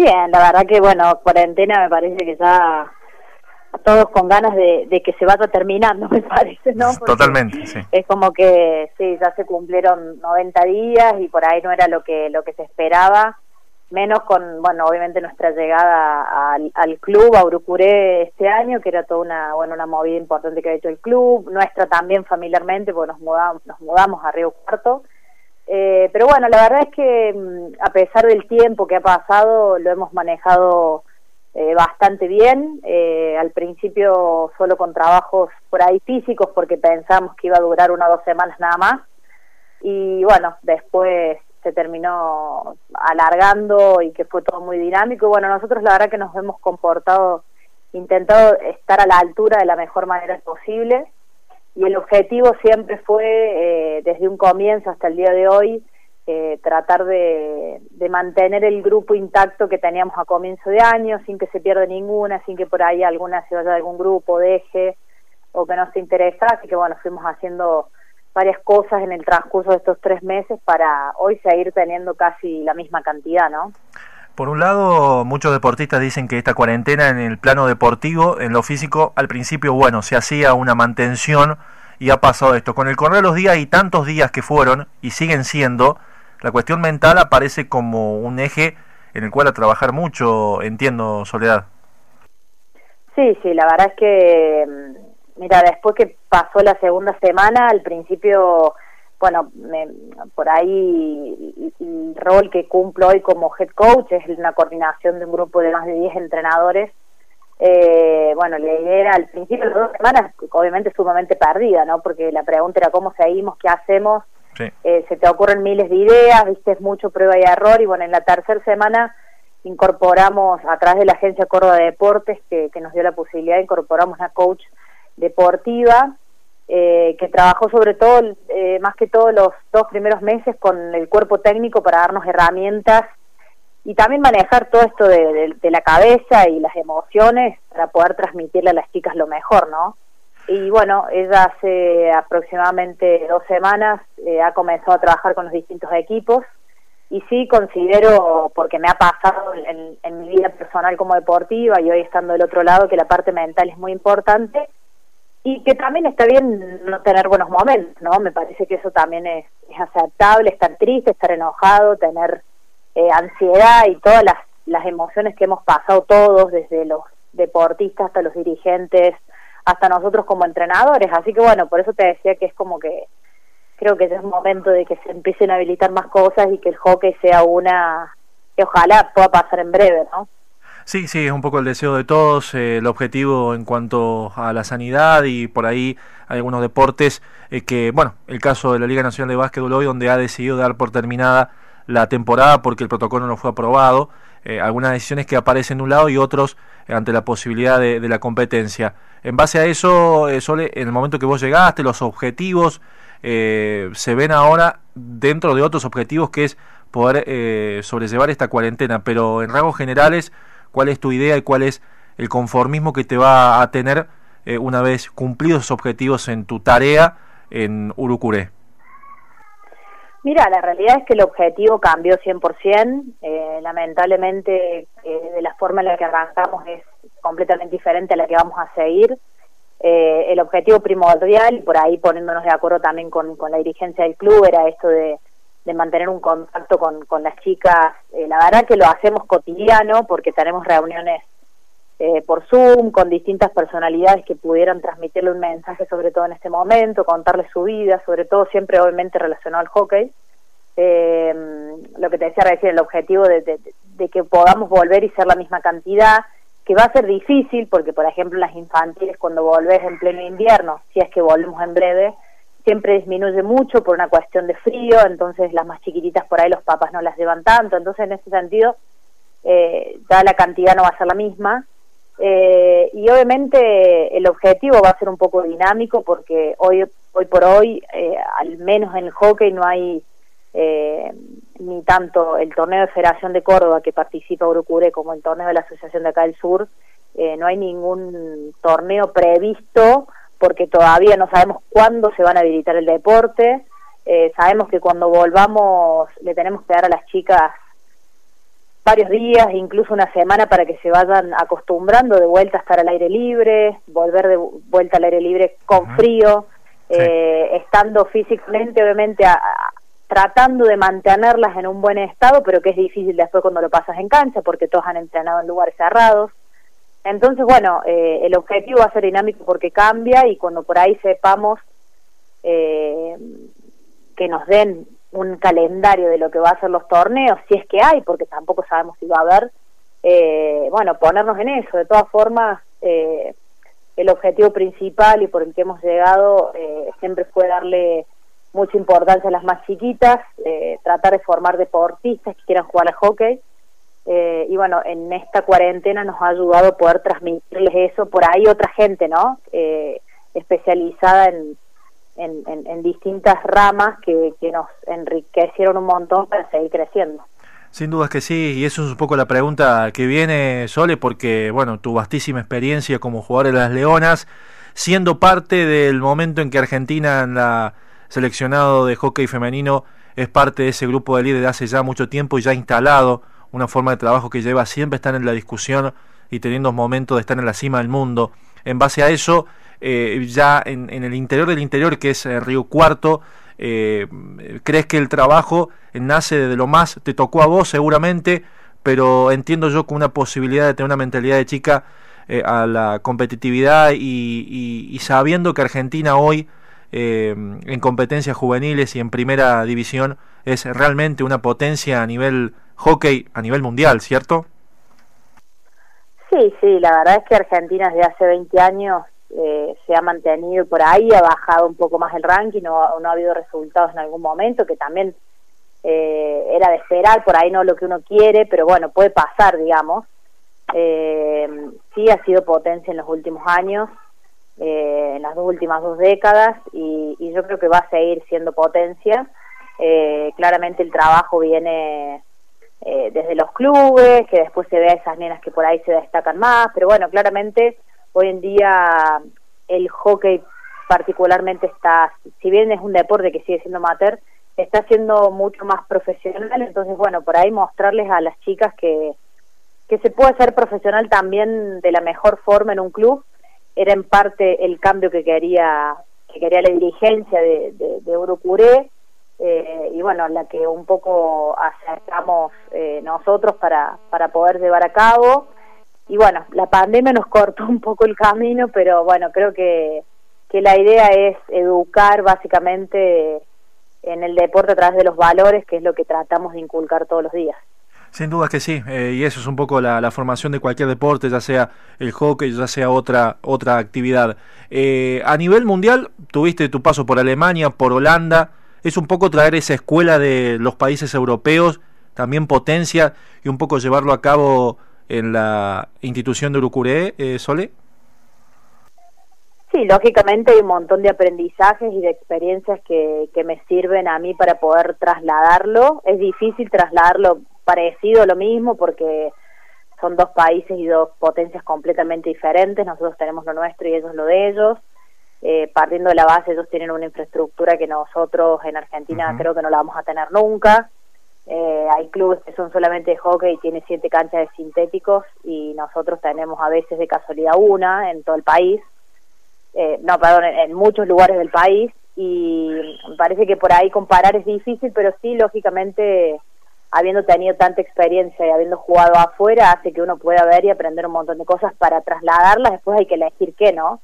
Bien, la verdad que, bueno, cuarentena me parece que ya a todos con ganas de, que se vaya terminando, me parece, ¿no? Totalmente, sí. Es como que, sí, ya se cumplieron 90 días y por ahí no era lo que, lo que se esperaba, menos con, bueno, obviamente nuestra llegada al, al club, a Urucuré este año, que era toda una, bueno, una movida importante que ha hecho el club, nuestra también familiarmente, porque nos mudamos, nos mudamos a Río Cuarto, eh, pero bueno, la verdad es que mm, a pesar del tiempo que ha pasado, lo hemos manejado eh, bastante bien. Eh, al principio solo con trabajos por ahí físicos porque pensamos que iba a durar una o dos semanas nada más. Y bueno, después se terminó alargando y que fue todo muy dinámico. Y bueno, nosotros la verdad que nos hemos comportado, intentado estar a la altura de la mejor manera posible y el objetivo siempre fue, eh, desde un comienzo hasta el día de hoy, eh, tratar de, mantener el grupo intacto que teníamos a comienzo de año, sin que se pierda ninguna, sin que por ahí alguna se vaya de algún grupo, deje o que no se interesa. Así que bueno, fuimos haciendo varias cosas en el transcurso de estos tres meses para hoy seguir teniendo casi la misma cantidad, ¿no? Por un lado, muchos deportistas dicen que esta cuarentena en el plano deportivo, en lo físico, al principio, bueno, se hacía una mantención y ha pasado esto. Con el correr de los días y tantos días que fueron y siguen siendo, la cuestión mental aparece como un eje en el cual a trabajar mucho, entiendo, Soledad. Sí, sí, la verdad es que, mm, mira, después que pasó la segunda semana, al principio bueno, por ahí el rol que cumplo hoy como head coach es una coordinación de un grupo de más de 10 entrenadores. Eh, bueno, la idea era al principio de las dos semanas, obviamente sumamente perdida, ¿no? Porque la pregunta era cómo seguimos, qué hacemos. Eh, se te ocurren miles de ideas, viste, es mucho prueba y error. Y bueno, en la tercera semana incorporamos, a través de la agencia Córdoba de Deportes, que, que nos dio la posibilidad, incorporamos una coach deportiva eh, que trabajó sobre todo, eh, más que todo los dos primeros meses con el cuerpo técnico para darnos herramientas y también manejar todo esto de, la cabeza y las emociones para poder transmitirle a las chicas lo mejor, ¿no? Y bueno, ella hace aproximadamente dos semanas eh, ha comenzado a trabajar con los distintos equipos y sí considero, porque me ha pasado en, en mi vida personal como deportiva y hoy estando del otro lado, que la parte mental es muy importante y que también está bien no tener buenos momentos, ¿no? Me parece que eso también es, aceptable, estar triste, estar enojado, tener eh, ansiedad y todas las, las emociones que hemos pasado todos, desde los deportistas hasta los dirigentes, hasta nosotros como entrenadores. Así que bueno, por eso te decía que es como que creo que es momento de que se empiecen a habilitar más cosas y que el hockey sea una que ojalá pueda pasar en breve, ¿no? Sí, sí, es un poco el deseo de todos, eh, el objetivo en cuanto a la sanidad y por ahí hay algunos deportes eh, que, bueno, el caso de la Liga Nacional de Básquetbol hoy donde ha decidido dar por terminada la temporada porque el protocolo no fue aprobado, eh, algunas decisiones que aparecen de un lado y otros ante la posibilidad de, la competencia. En base a eso, Sole, en el momento que vos llegaste, los objetivos se ven ahora dentro de otros objetivos que es poder sobrellevar esta cuarentena, pero en rasgos generales cuál es tu idea y cuál es el conformismo que te va a tener eh, una vez cumplidos esos objetivos en tu tarea en Urucuré. Mira, la realidad es que el objetivo cambió 100%. Eh, lamentablemente, eh, de la forma en la que arrancamos es completamente diferente a la que vamos a seguir. Eh, el objetivo primordial, y por ahí poniéndonos de acuerdo también con la dirigencia del club, era esto de de mantener un contacto con, con las chicas. Eh, la verdad que lo hacemos cotidiano porque tenemos reuniones eh, por Zoom con distintas personalidades que pudieran transmitirle un mensaje, sobre todo en este momento, contarles su vida, sobre todo siempre obviamente relacionado al hockey. Eh, lo que te decía recién, el objetivo de, de, que podamos volver y ser la misma cantidad, que va a ser difícil porque, por ejemplo, las infantiles cuando volvés en pleno invierno, si es que volvemos en breve, siempre disminuye mucho por una cuestión de frío, entonces las más chiquititas por ahí los papás no las llevan tanto, entonces en ese sentido eh, ya la cantidad no va a ser la misma. Eh, y obviamente el objetivo va a ser un poco dinámico porque hoy, hoy por hoy, eh, al menos en el hockey, no hay eh, ni tanto el torneo de Federación de Córdoba que participa Urucure como el torneo de la Asociación de acá del Sur, no hay ningún torneo previsto porque todavía no sabemos cuándo se van a habilitar el deporte. Eh, sabemos que cuando volvamos le tenemos que dar a las chicas varios días, incluso una semana para que se vayan acostumbrando de vuelta a estar al aire libre, volver de vuelta al aire libre con frío, eh, estando físicamente, obviamente, tratando de mantenerlas en un buen estado, pero que es difícil después cuando lo pasas en cancha, porque todos han entrenado en lugares cerrados. Entonces, bueno, eh, el objetivo va a ser dinámico porque cambia y cuando por ahí sepamos eh, que nos den un calendario de lo que va a ser los torneos, si es que hay, porque tampoco sabemos si va a haber, eh, bueno, ponernos en eso. De todas formas, eh, el objetivo principal y por el que hemos llegado eh, siempre fue darle mucha importancia a las más chiquitas, eh, tratar de formar deportistas que quieran jugar al hockey. Eh, y bueno, en esta cuarentena nos ha ayudado a poder transmitirles eso por ahí otra gente, ¿no? Eh, especializada en, en, distintas ramas que, que nos enriquecieron un montón para seguir creciendo. Sin dudas que sí, y eso es un poco la pregunta que viene, Sole, porque, bueno, tu vastísima experiencia como jugador de las Leonas, siendo parte del momento en que Argentina en la seleccionado de hockey femenino es parte de ese grupo de líderes de hace ya mucho tiempo y ya instalado una forma de trabajo que lleva siempre estar en la discusión y teniendo momentos de estar en la cima del mundo. En base a eso, eh, ya en, el interior del interior, que es eh, Río Cuarto, eh, crees que el trabajo nace de lo más, te tocó a vos seguramente, pero entiendo yo con una posibilidad de tener una mentalidad de chica a la competitividad y, sabiendo que Argentina hoy en competencias juveniles y en primera división es realmente una potencia a nivel hockey, a nivel mundial, ¿cierto? Sí, sí, la verdad es que Argentina desde hace 20 años eh, se ha mantenido por ahí, ha bajado un poco más el ranking, no, no ha habido resultados en algún momento, que también eh, era de esperar, por ahí no lo que uno quiere, pero bueno, puede pasar, digamos. Eh, sí ha sido potencia en los últimos años, eh, en las dos últimas dos décadas, y, y, yo creo que va a seguir siendo potencia. Eh, claramente el trabajo viene eh, desde los clubes, que después se ve a esas nenas que por ahí se destacan más, pero bueno, claramente hoy en día el hockey particularmente está, si bien es un deporte que sigue siendo amateur, está siendo mucho más profesional, entonces bueno, por ahí mostrarles a las chicas que, que se puede ser profesional también de la mejor forma en un club, era en parte el cambio que quería que quería la dirigencia de, de, de eh, y bueno, la que un poco acercamos eh, nosotros para, para poder llevar a cabo y bueno, la pandemia nos cortó un poco el camino, pero bueno, creo que, que la idea es educar básicamente en el deporte a través de los valores, que es lo que tratamos de inculcar todos los días. Sin duda que sí, eh, y eso es un poco la, la, formación de cualquier deporte, ya sea el hockey, ya sea otra, otra actividad. Eh, a nivel mundial, tuviste tu paso por Alemania, por Holanda, es un poco traer esa escuela de los países europeos, también potencia, y un poco llevarlo a cabo en la institución de Urucuré, eh, Sole? Sí, lógicamente hay un montón de aprendizajes y de experiencias que, que me sirven a mí para poder trasladarlo. Es difícil trasladarlo parecido a lo mismo porque son dos países y dos potencias completamente diferentes. Nosotros tenemos lo nuestro y ellos lo de ellos. Eh, partiendo de la base, ellos tienen una infraestructura que nosotros en Argentina creo que no la vamos a tener nunca. Eh, hay clubes que son solamente de hockey y tiene siete canchas de sintéticos y nosotros tenemos a veces de casualidad una en todo el país, eh, no, perdón, en, muchos lugares del país y me parece que por ahí comparar es difícil, pero sí, lógicamente, habiendo tenido tanta experiencia y habiendo jugado afuera, hace que uno pueda ver y aprender un montón de cosas para trasladarlas, después hay que elegir qué, ¿no?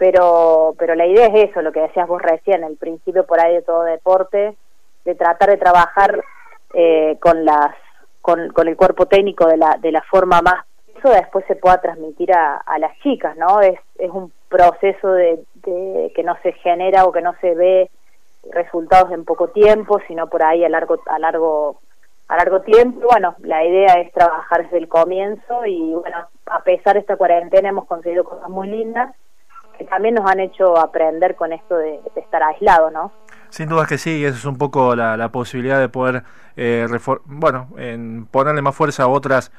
Pero, pero la idea es eso, lo que decías vos recién, el principio por ahí de todo deporte, de tratar de trabajar eh, con las con, el cuerpo técnico de la, de la forma más eso después se pueda transmitir a, a las chicas, ¿no? Es, es un proceso de, de, que no se genera o que no se ve resultados en poco tiempo, sino por ahí a largo a largo a largo tiempo. Bueno, la idea es trabajar desde el comienzo y bueno, a pesar de esta cuarentena hemos conseguido cosas muy lindas que también nos han hecho aprender con esto de, estar aislado, ¿no? Sin duda que sí, esa es un poco la, la posibilidad de poder, eh, bueno, en ponerle más fuerza a otras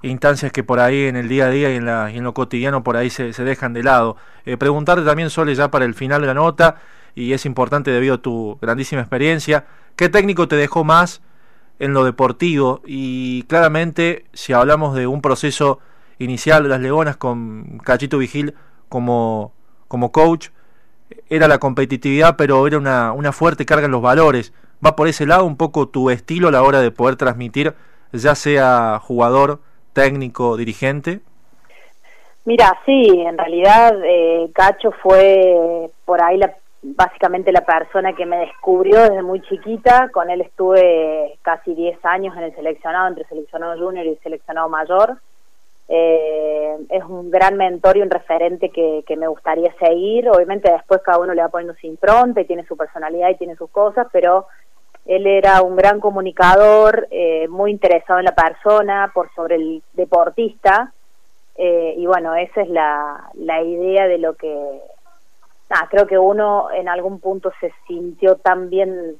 instancias que por ahí en el día a día y en, la, y en lo cotidiano por ahí se, se dejan de lado. Eh, preguntarte también, Sole, ya para el final de la nota, y es importante debido a tu grandísima experiencia, ¿qué técnico te dejó más en lo deportivo y claramente si hablamos de un proceso inicial de las Leonas con Cachito Vigil como, como coach, era la competitividad, pero era una, una fuerte carga en los valores. ¿Va por ese lado un poco tu estilo a la hora de poder transmitir, ya sea jugador, técnico, dirigente? Mira, sí, en realidad eh, Cacho fue por ahí la, básicamente la persona que me descubrió desde muy chiquita. Con él estuve casi 10 años en el seleccionado, entre seleccionado junior y seleccionado mayor. Eh, es un gran mentor y un referente que, que, me gustaría seguir. Obviamente después cada uno le va poniendo su impronta y tiene su personalidad y tiene sus cosas, pero él era un gran comunicador, eh, muy interesado en la persona, por sobre el deportista eh, y bueno, esa es la, la idea de lo que... Creo que uno en algún punto se sintió tan bien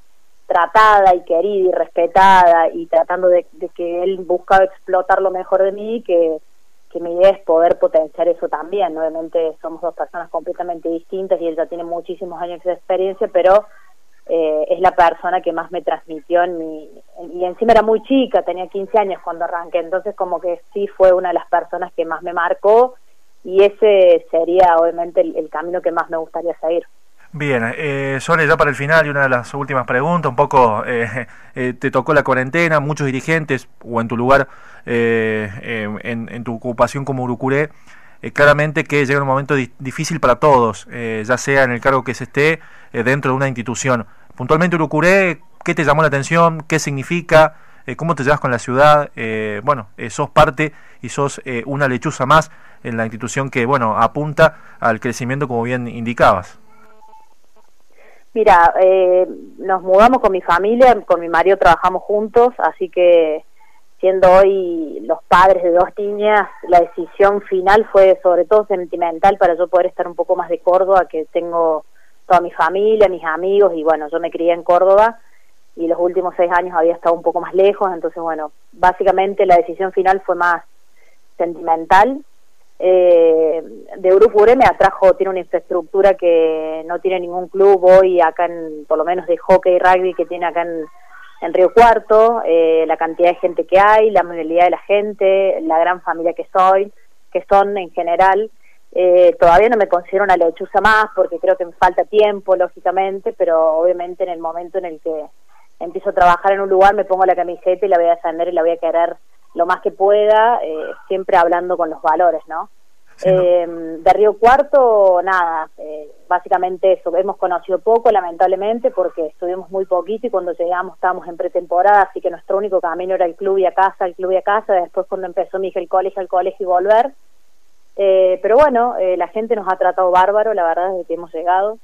tratada y querida y respetada y tratando de, que él buscaba explotar lo mejor de mí que, que mi idea es poder potenciar eso también. Obviamente somos dos personas completamente distintas y él ya tiene muchísimos años de experiencia, pero eh, es la persona que más me transmitió en mi... y encima era muy chica, tenía 15 años cuando arranqué, entonces como que sí fue una de las personas que más me marcó y ese sería obviamente el, camino que más me gustaría seguir. Bien, eh, ya para el final y una de las últimas preguntas, un poco, eh, eh, te tocó la cuarentena, muchos dirigentes, o en tu lugar, en, en, tu ocupación como Urucuré, claramente que llega un momento difícil para todos, ya sea en el cargo que se esté dentro de una institución. Puntualmente Urucuré, ¿qué te llamó la atención? ¿Qué significa? Eh, ¿Cómo te llevas con la ciudad? Eh, bueno, eh, sos parte y sos una lechuza más en la institución que, bueno, apunta al crecimiento como bien indicabas. Mira, nos mudamos con mi familia, con mi marido trabajamos juntos, así que siendo hoy los padres de dos niñas, la decisión final fue sobre todo sentimental para yo poder estar un poco más de Córdoba, que tengo toda mi familia, mis amigos, y bueno, yo me crié en Córdoba y los últimos seis años había estado un poco más lejos, entonces bueno, básicamente la decisión final fue más sentimental. Eh, de Urupure me atrajo, tiene una infraestructura que no tiene ningún club hoy acá en, por lo menos de hockey y rugby que tiene acá en, en Río Cuarto, eh, la cantidad de gente que hay, la movilidad de la gente, la gran familia que soy, que son en general, eh, todavía no me considero una lechuza más porque creo que me falta tiempo, lógicamente, pero obviamente en el momento en el que empiezo a trabajar en un lugar me pongo la camiseta y la voy a defender y la voy a querer lo más que pueda, eh, siempre hablando con los valores, ¿no? eh, de Río Cuarto, nada, eh, básicamente eso, hemos conocido poco, lamentablemente, porque estuvimos muy poquito y cuando llegamos estábamos en pretemporada, así que nuestro único camino era el club y a casa, el club y a casa, después cuando empezó mi hija el colegio, el colegio y volver, eh, pero bueno, eh, la gente nos ha tratado bárbaro, la verdad, desde que hemos llegado.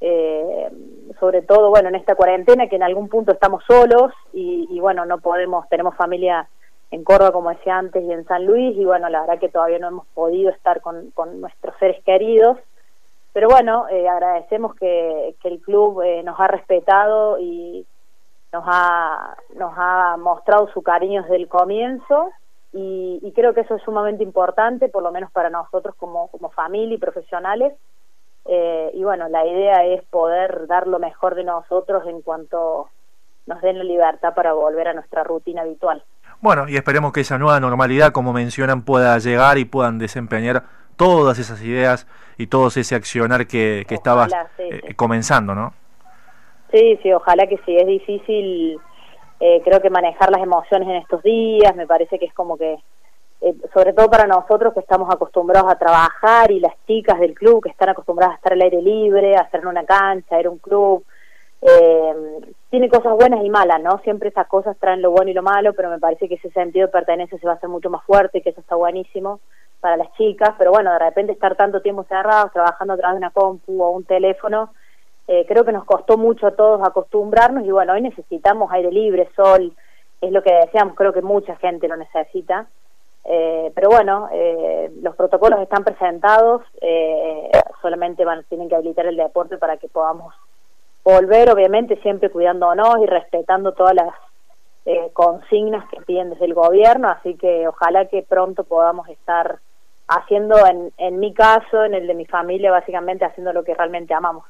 Eh, sobre todo, bueno, en esta cuarentena que en algún punto estamos solos y, y, bueno, no podemos, tenemos familia en Córdoba, como decía antes, y en San Luis, y bueno, la verdad que todavía no hemos podido estar con, nuestros seres queridos. Pero bueno, eh, agradecemos que, que el club eh, nos ha respetado y nos ha, nos ha mostrado su cariño desde el comienzo y, creo que eso es sumamente importante, por lo menos para nosotros como, como familia y profesionales. Eh, y bueno, la idea es poder dar lo mejor de nosotros en cuanto nos den la libertad para volver a nuestra rutina habitual. Bueno, y esperemos que esa nueva normalidad, como mencionan, pueda llegar y puedan desempeñar todas esas ideas y todo ese accionar que, que estabas eh, comenzando, ¿no? Sí, sí, ojalá que sí. Es difícil eh, creo que manejar las emociones en estos días, me parece que es como que, eh, sobre todo para nosotros que estamos acostumbrados a trabajar y las chicas del club que están acostumbradas a estar al aire libre, a estar en una cancha, a ir a un club, eh, tiene cosas buenas y malas, ¿no? Siempre esas cosas traen lo bueno y lo malo, pero me parece que ese sentido de pertenencia se va a hacer mucho más fuerte, que eso está buenísimo para las chicas, pero bueno, de repente estar tanto tiempo cerrados, trabajando a través de una compu o un teléfono, eh, creo que nos costó mucho a todos acostumbrarnos y bueno, hoy necesitamos aire libre, sol, es lo que deseamos, creo que mucha gente lo necesita. Eh, pero bueno, eh, los protocolos están presentados, solamente van, tienen que habilitar el deporte para que podamos volver, obviamente siempre cuidándonos y respetando todas las consignas que piden desde el gobierno, así que ojalá que pronto podamos estar haciendo, en, en mi caso, en el de mi familia, básicamente haciendo lo que realmente amamos.